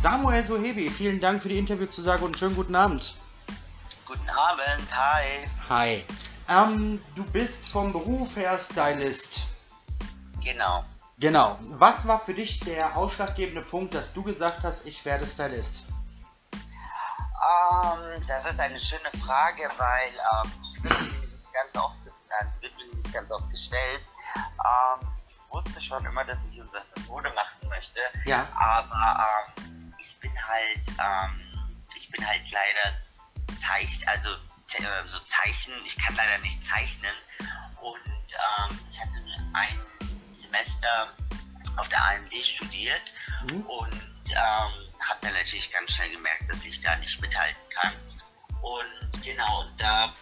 Samuel Sohebi, vielen Dank für die Interviewzusage und schönen guten Abend. Guten Abend, hi. Hi. Ähm, du bist vom Beruf her Stylist. Genau. Genau. Was war für dich der ausschlaggebende Punkt, dass du gesagt hast, ich werde Stylist? Ähm, das ist eine schöne Frage, weil ähm, wird mir nicht ganz oft, äh, wird mir nicht ganz oft gestellt. Ähm, ich wusste schon immer, dass ich irgendwas mit Mode machen möchte. Ja. Aber ähm, ich bin halt, ähm, ich bin halt leider Zeichen, also äh, so Zeichen, ich kann leider nicht zeichnen. Und ähm, ich hatte ein Semester auf der AMD studiert Mhm. und ähm, habe dann natürlich ganz schnell gemerkt, dass ich da nicht mithalten kann. Und genau, da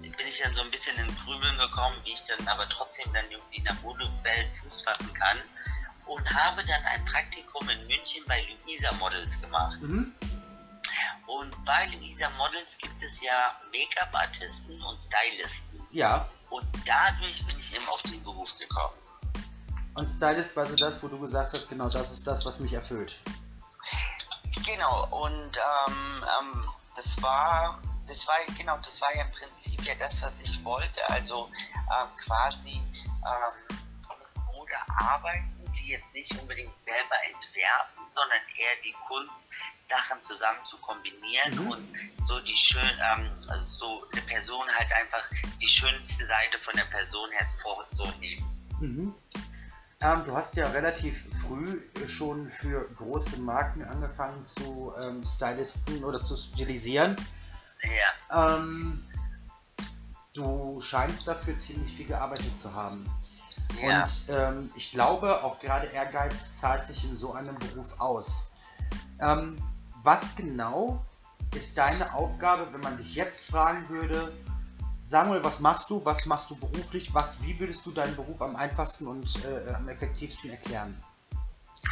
bin ich dann so ein bisschen in Grübeln gekommen, wie ich dann aber trotzdem dann irgendwie in der Modewelt Fuß fassen kann. Und habe dann ein Praktikum in München bei Luisa Models gemacht. Mhm. Und bei Luisa Models gibt es ja Make-up-Artisten und Stylisten. Ja. Und dadurch bin ich eben auf den Beruf gekommen. Und Stylist war so das, wo du gesagt hast, genau das ist das, was mich erfüllt. Genau, und ähm, ähm, das war, das war, genau, das war ja im Prinzip ja das, was ich wollte. Also ähm, quasi ähm, Mode arbeiten, die jetzt nicht unbedingt selber entwerfen, sondern eher die Kunst, Sachen zusammen zu kombinieren Mhm. und so die schön, ähm, also so eine Person halt einfach die schönste Seite von der Person hervorzuheben. Mhm. Ähm, du hast ja relativ früh schon für große Marken angefangen zu ähm, Stylisten oder zu stilisieren. Ja. Ähm, du scheinst dafür ziemlich viel gearbeitet zu haben. Ja. Und ähm, ich glaube, auch gerade Ehrgeiz zahlt sich in so einem Beruf aus. Ähm, was genau ist deine Aufgabe, wenn man dich jetzt fragen würde, Samuel, was machst du? Was machst du beruflich? Was, wie würdest du deinen Beruf am einfachsten und äh, am effektivsten erklären?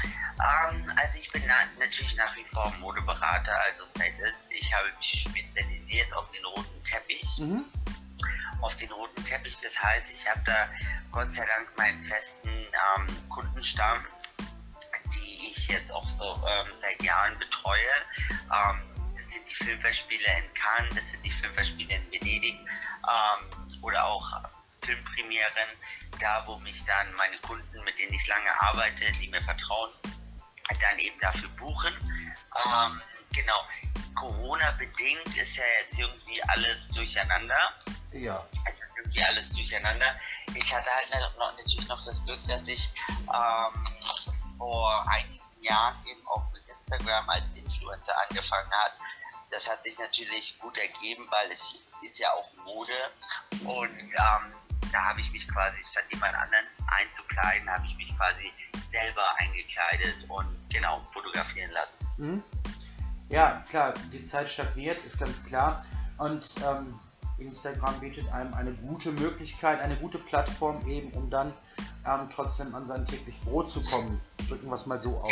Ähm, also ich bin na natürlich nach wie vor Modeberater, also Stylist. Ich habe mich spezialisiert auf den roten Teppich. Mhm. Auf den roten Teppich, das heißt, ich habe da Gott sei Dank meinen festen ähm, Kundenstamm, die ich jetzt auch so ähm, seit Jahren betreue. Ähm, das sind die Filmfestspiele in Cannes, das sind die Filmfestspiele in Venedig ähm, oder auch Filmpremieren, da wo mich dann meine Kunden, mit denen ich lange arbeite, die mir vertrauen, dann eben dafür buchen. Ähm, genau, Corona-bedingt ist ja jetzt irgendwie alles durcheinander. Ja. Also irgendwie alles durcheinander. Ich hatte halt noch, natürlich noch das Glück, dass ich ähm, vor einigen Jahren eben auch mit Instagram als Influencer angefangen hat. Das hat sich natürlich gut ergeben, weil es ist ja auch Mode und ähm, da habe ich mich quasi, statt jemand anderen einzukleiden, habe ich mich quasi selber eingekleidet und genau fotografieren lassen. Mhm. Ja, klar, die Zeit stagniert, ist ganz klar. Und ähm, Instagram bietet einem eine gute Möglichkeit, eine gute Plattform eben, um dann ähm, trotzdem an sein täglich Brot zu kommen. Drücken wir es mal so aus.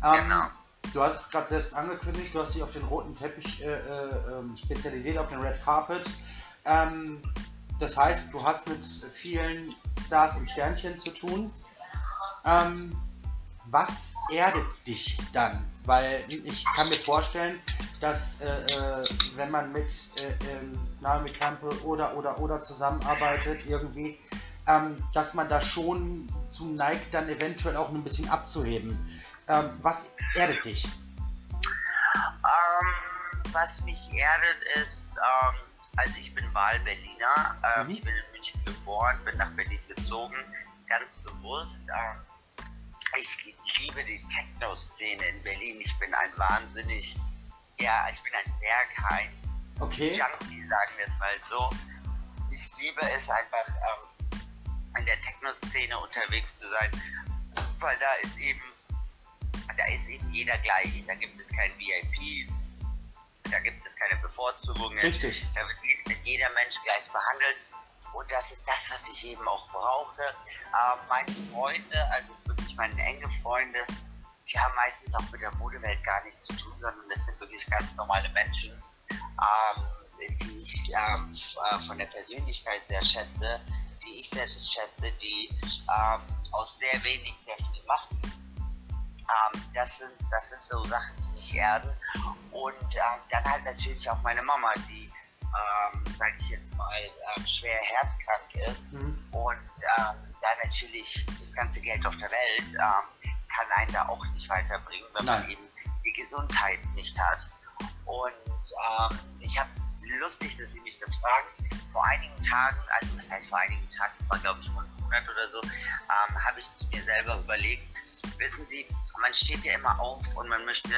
Genau, Ähm, genau. Du hast es gerade selbst angekündigt, du hast dich auf den roten Teppich äh, äh, ähm, spezialisiert, auf den Red Carpet. Ähm, das heißt, du hast mit vielen Stars und Sternchen zu tun. Ähm, was erdet dich dann? Weil ich kann mir vorstellen, dass äh, äh, wenn man mit äh, ähm, Naomi Campbell oder oder oder zusammenarbeitet irgendwie, ähm, dass man da schon zu neigt, dann eventuell auch ein bisschen abzuheben. Ähm, was erdet dich? Ähm, was mich erdet ist, ähm, also ich bin Wahlberliner, ähm, Mhm. ich bin in München geboren, bin nach Berlin gezogen, ganz bewusst. Ähm, ich liebe die Techno-Szene in Berlin. Ich bin ein wahnsinnig, ja, ich bin ein Berghain, Okay. Junkie, sagen wir es mal so. Ich liebe es einfach, ähm, in der Techno-Szene unterwegs zu sein, weil da ist eben, da ist eben jeder gleich. Da gibt es kein VIPs, da gibt es keine Bevorzugungen. Richtig. Da wird je- wird jeder Mensch gleich behandelt. Und das ist das, was ich eben auch brauche. Äh, meine Freunde, also meine enge Freunde, die haben meistens auch mit der Modewelt gar nichts zu tun, sondern das sind wirklich ganz normale Menschen, ähm, die ich ähm, äh, von der Persönlichkeit sehr schätze, die ich sehr schätze, die ähm, aus sehr wenig sehr viel machen. Ähm, das, sind, das sind so Sachen, die mich erden. Und ähm, dann halt natürlich auch meine Mama, die, ähm, sage ich jetzt mal, ähm, schwer herzkrank ist. Mhm. Und ähm, da natürlich das ganze Geld auf der Welt ähm, kann einen da auch nicht weiterbringen, wenn Nein. man eben die Gesundheit nicht hat. Und ähm, ich habe lustig, dass Sie mich das fragen. Vor einigen Tagen, also das heißt vor einigen Tagen, das war glaube ich vor einem Monat oder so, ähm, habe ich mir selber überlegt, wissen Sie, man steht ja immer auf und man möchte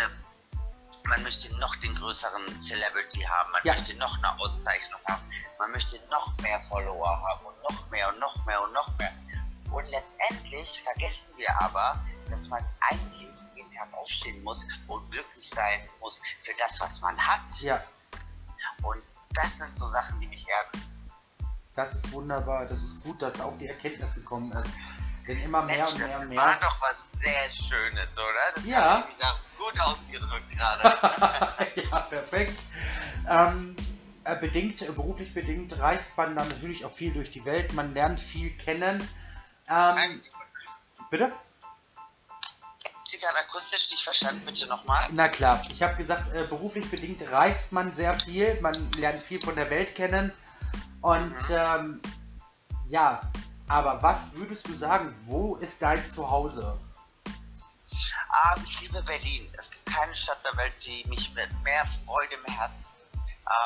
man möchte noch den größeren Celebrity haben, man ja. möchte noch eine Auszeichnung haben, man möchte noch mehr Follower haben und noch mehr und noch mehr und noch mehr. Und letztendlich vergessen wir aber, dass man eigentlich jeden Tag aufstehen muss und glücklich sein muss für das, was man hat. Ja. Und das sind so Sachen, die mich ärgern. Das ist wunderbar, das ist gut, dass auch die Erkenntnis gekommen ist. Denn immer mehr Mensch, und mehr und mehr. Das war doch was sehr Schönes, oder? Das ja. gut ausgedrückt gerade. ja, perfekt. Ähm, äh, bedingt, beruflich bedingt reist man dann natürlich auch viel durch die Welt. Man lernt viel kennen. Ähm, bitte? Sie gerade akustisch nicht verstanden, bitte nochmal. Na klar, ich habe gesagt, äh, beruflich bedingt reist man sehr viel, man lernt viel von der Welt kennen und mhm. ähm, ja, aber was würdest du sagen, wo ist dein Zuhause? Ah, ich liebe Berlin. Es gibt keine Stadt der Welt, die mich mit mehr Freude im Herzen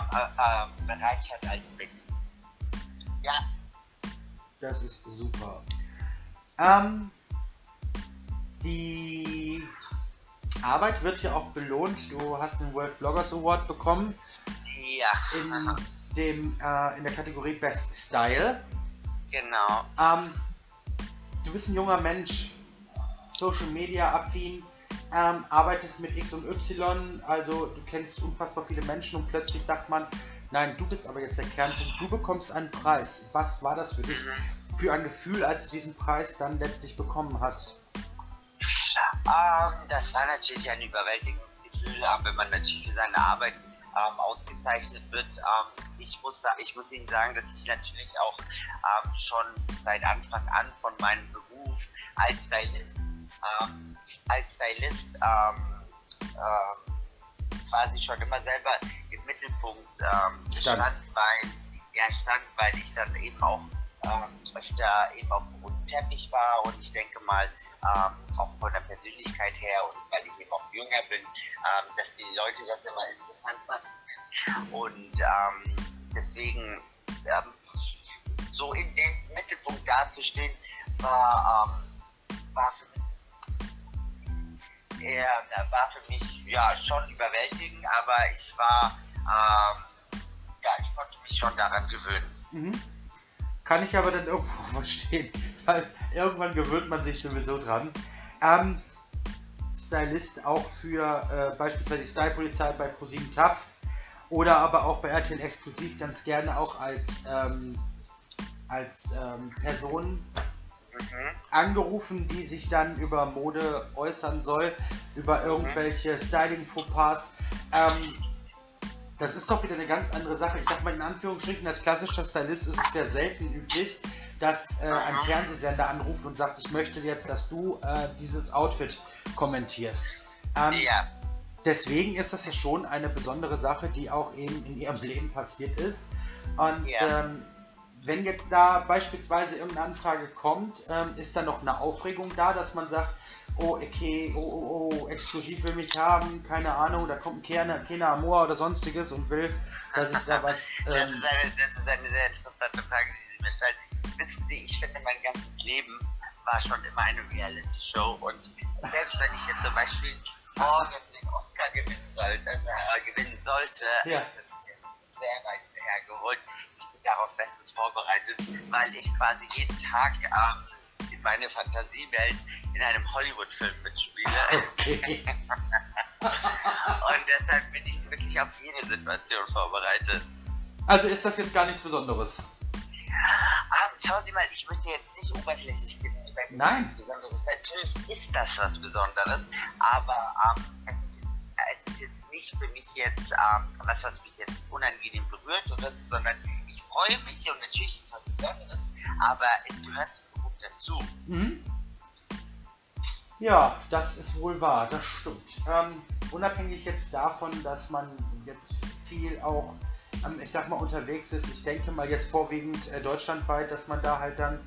ähm, äh, äh, bereichert als Berlin. Ja. Das ist super. Ähm, die Arbeit wird ja auch belohnt. Du hast den World Bloggers Award bekommen. Ja. In, dem, äh, in der Kategorie Best Style. Genau. Ähm, du bist ein junger Mensch, Social Media affin, ähm, arbeitest mit X und Y, also du kennst unfassbar viele Menschen und plötzlich sagt man, nein, du bist aber jetzt der Kernpunkt, du bekommst einen Preis. Was war das für dich mhm. Für ein Gefühl, als du diesen Preis dann letztlich bekommen hast? Ähm, das war natürlich ein überwältigendes Gefühl, äh, wenn man natürlich für seine Arbeit ähm, ausgezeichnet wird. Ähm, ich, muss, ich muss Ihnen sagen, dass ich natürlich auch ähm, schon seit Anfang an von meinem Beruf als Stylist, ähm, als Stylist ähm, ähm, quasi schon immer selber im Mittelpunkt stand, weil, ja, stand, weil ich dann eben auch öfter eben auf dem roten Teppich war und ich denke mal, auch von der Persönlichkeit her und weil ich eben auch jünger bin, dass die Leute das immer interessant fanden. Und ähm, deswegen ähm, so in dem Mittelpunkt dazustehen, war, ähm, war, für mich, eher, war für mich ja schon überwältigend, aber ich war, ähm, ja, ich konnte mich schon daran gewöhnen. Mhm. Kann ich aber dann irgendwo verstehen, weil irgendwann gewöhnt man sich sowieso dran. Ähm, Stylist auch für äh, beispielsweise die Style-Polizei bei ProSieben TAF oder aber auch bei RTL Exklusiv ganz gerne auch als, ähm, als ähm, Person mhm. angerufen, die sich dann über Mode äußern soll, über mhm. irgendwelche Styling-Fauxpas. Ähm, das ist doch wieder eine ganz andere Sache. Ich sag mal in Anführungsstrichen, als klassischer Stylist ist es ja selten üblich, dass äh, ein. Fernsehsender anruft und sagt, ich möchte jetzt, dass du äh, dieses Outfit kommentierst. Ähm, ja deswegen ist das ja schon eine besondere Sache, die auch eben in ihrem Leben passiert ist. Und ja. ähm, wenn jetzt da beispielsweise irgendeine Anfrage kommt, ähm, ist da noch eine Aufregung da, dass man sagt, oh, okay, oh, oh, oh, exklusiv will mich haben, keine Ahnung, da kommt ein Kena, Kena Amor oder sonstiges und will, dass ich da was. Ähm, das, ist eine, das ist eine sehr interessante Frage, die Sie mir stellen. Wissen Sie, ich finde, mein ganzes Leben war schon immer eine Reality-Show und selbst wenn ich jetzt zum Beispiel morgen den Oscar gewinnen sollte, äh, gewinnen sollte ja. sehr weit hergeholt. Ich bin darauf bestens vorbereitet, weil ich quasi jeden Tag ähm, meine Fantasiewelt in einem Hollywood-Film mitspiele. Okay. Und deshalb bin ich wirklich auf jede Situation vorbereitet. Also ist das jetzt gar nichts Besonderes? Ähm, schauen Sie mal, ich möchte jetzt nicht oberflächlich Nein. Besonderes. Natürlich ist das was Besonderes, aber ähm, es, ist, es, ist, jetzt nicht für mich jetzt ähm, was, was mich jetzt unangenehm berührt oder so, sondern ich freue mich und natürlich ist es was Besonderes, aber es gehört zum Dazu. Mhm. Ja, das ist wohl wahr, das stimmt. Ähm, unabhängig jetzt davon, dass man jetzt viel auch, ähm, ich sag mal, unterwegs ist, ich denke mal jetzt vorwiegend äh, deutschlandweit, dass man da halt dann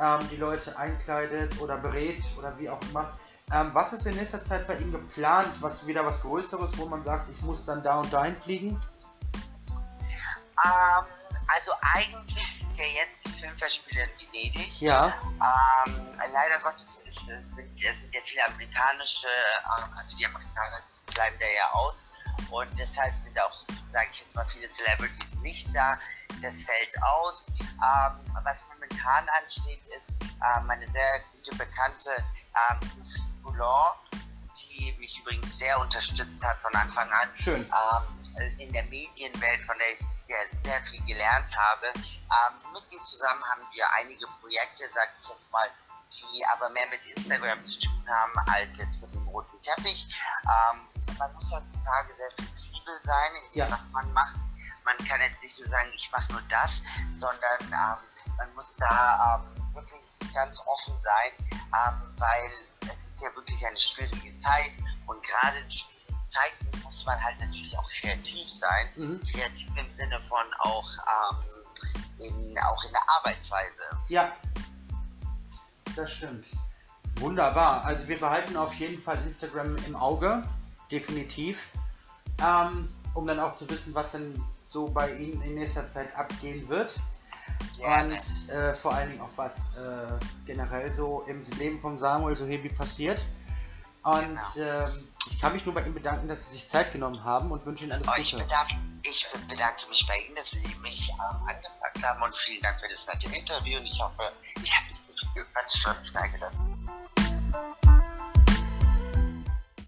ähm, die Leute einkleidet oder berät oder wie auch immer. Ähm, was ist in nächster Zeit bei Ihnen geplant? Was wieder was Größeres, wo man sagt, ich muss dann da und dahin fliegen? Ähm, also eigentlich ja jetzt die Filmfestspiele in Venedig. Ja. Ähm, leider Gottes ist, sind, sind ja viele amerikanische, ähm, also die Amerikaner bleiben da ja aus. Und deshalb sind auch, sage ich jetzt mal, viele Celebrities nicht da. Das fällt aus. Ähm, was momentan ansteht, ist äh, meine sehr gute Bekannte ähm, Boulon, die mich übrigens sehr unterstützt hat von Anfang an. Schön. Ähm, in der Medienwelt, von der ich sehr, sehr viel gelernt habe. Ähm, mit ihr zusammen haben wir einige Projekte, sag ich jetzt mal, die aber mehr mit Instagram zu tun haben als jetzt mit dem roten Teppich. Ähm, man muss heutzutage sehr flexibel sein, in dem, Ja. was man macht. Man kann jetzt nicht nur sagen, ich mache nur das, sondern ähm, man muss da ähm, wirklich ganz offen sein, ähm, weil es ist ja wirklich eine schwierige Zeit und gerade in schwierigen Zeiten muss man halt natürlich auch kreativ sein. Mhm. Kreativ im Sinne von auch, ähm, in, auch in der Arbeitsweise. Ja, das stimmt. Wunderbar. Also wir behalten auf jeden Fall Instagram im Auge, definitiv, ähm, um dann auch zu wissen, was denn so bei Ihnen in nächster Zeit abgehen wird. Gerne. Und äh, vor allen Dingen auch was äh, generell so im Leben von Samuel Sohebi passiert. Und Genau. ähm, ich kann mich nur bei ihm bedanken, dass Sie sich Zeit genommen haben und wünsche Ihnen alles Oh, ich, Gute. bedanke, ich bedanke mich bei Ihnen, dass Sie mich ähm, angepackt haben und vielen Dank für das nette Interview und ich hoffe, ich habe nicht so viel schnell gedacht.